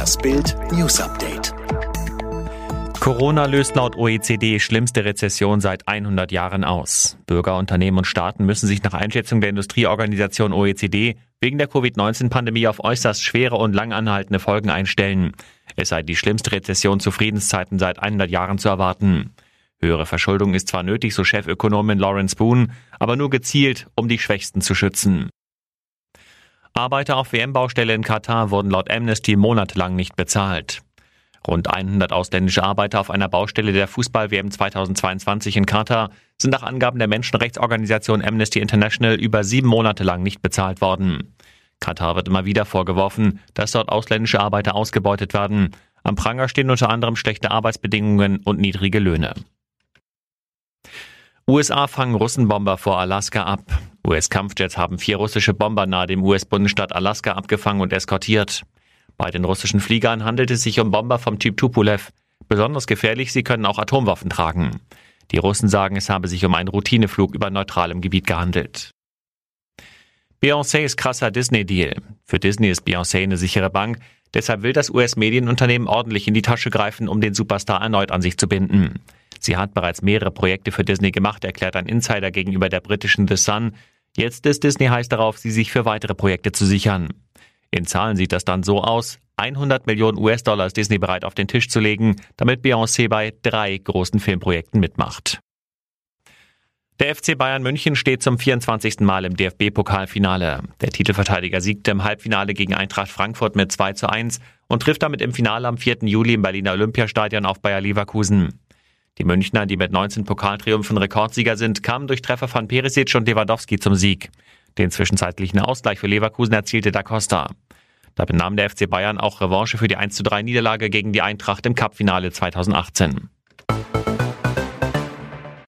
Das Bild News Update. Corona löst laut OECD schlimmste Rezession seit 100 Jahren aus. Bürger, Unternehmen und Staaten müssen sich nach Einschätzung der Industrieorganisation OECD wegen der Covid-19-Pandemie auf äußerst schwere und langanhaltende Folgen einstellen. Es sei die schlimmste Rezession zu Friedenszeiten seit 100 Jahren zu erwarten. Höhere Verschuldung ist zwar nötig, so Chefökonomin Lawrence Boone, aber nur gezielt, um die Schwächsten zu schützen. Arbeiter auf WM-Baustelle in Katar wurden laut Amnesty monatelang nicht bezahlt. Rund 100 ausländische Arbeiter auf einer Baustelle der Fußball-WM 2022 in Katar sind nach Angaben der Menschenrechtsorganisation Amnesty International über sieben Monate lang nicht bezahlt worden. Katar wird immer wieder vorgeworfen, dass dort ausländische Arbeiter ausgebeutet werden. Am Pranger stehen unter anderem schlechte Arbeitsbedingungen und niedrige Löhne. USA fangen Russenbomber vor Alaska ab. US-Kampfjets haben vier russische Bomber nahe dem US-Bundesstaat Alaska abgefangen und eskortiert. Bei den russischen Fliegern handelt es sich um Bomber vom Typ Tupolev. Besonders gefährlich, sie können auch Atomwaffen tragen. Die Russen sagen, es habe sich um einen Routineflug über neutralem Gebiet gehandelt. Beyoncés krasser Disney-Deal. Für Disney ist Beyoncé eine sichere Bank, deshalb will das US-Medienunternehmen ordentlich in die Tasche greifen, um den Superstar erneut an sich zu binden. Sie hat bereits mehrere Projekte für Disney gemacht, erklärt ein Insider gegenüber der britischen The Sun. Jetzt ist Disney heiß darauf, sie sich für weitere Projekte zu sichern. In Zahlen sieht das dann so aus. 100 Millionen US-Dollar ist Disney bereit auf den Tisch zu legen, damit Beyoncé bei drei großen Filmprojekten mitmacht. Der FC Bayern München steht zum 24. Mal im DFB-Pokalfinale. Der Titelverteidiger siegte im Halbfinale gegen Eintracht Frankfurt mit 2 zu 1 und trifft damit im Finale am 4. Juli im Berliner Olympiastadion auf Bayer Leverkusen. Die Münchner, die mit 19 Pokaltriumphen Rekordsieger sind, kamen durch Treffer von Perisic und Lewandowski zum Sieg. Den zwischenzeitlichen Ausgleich für Leverkusen erzielte Da Costa. Da benahm der FC Bayern auch Revanche für die 1 zu 3 Niederlage gegen die Eintracht im Cupfinale 2018.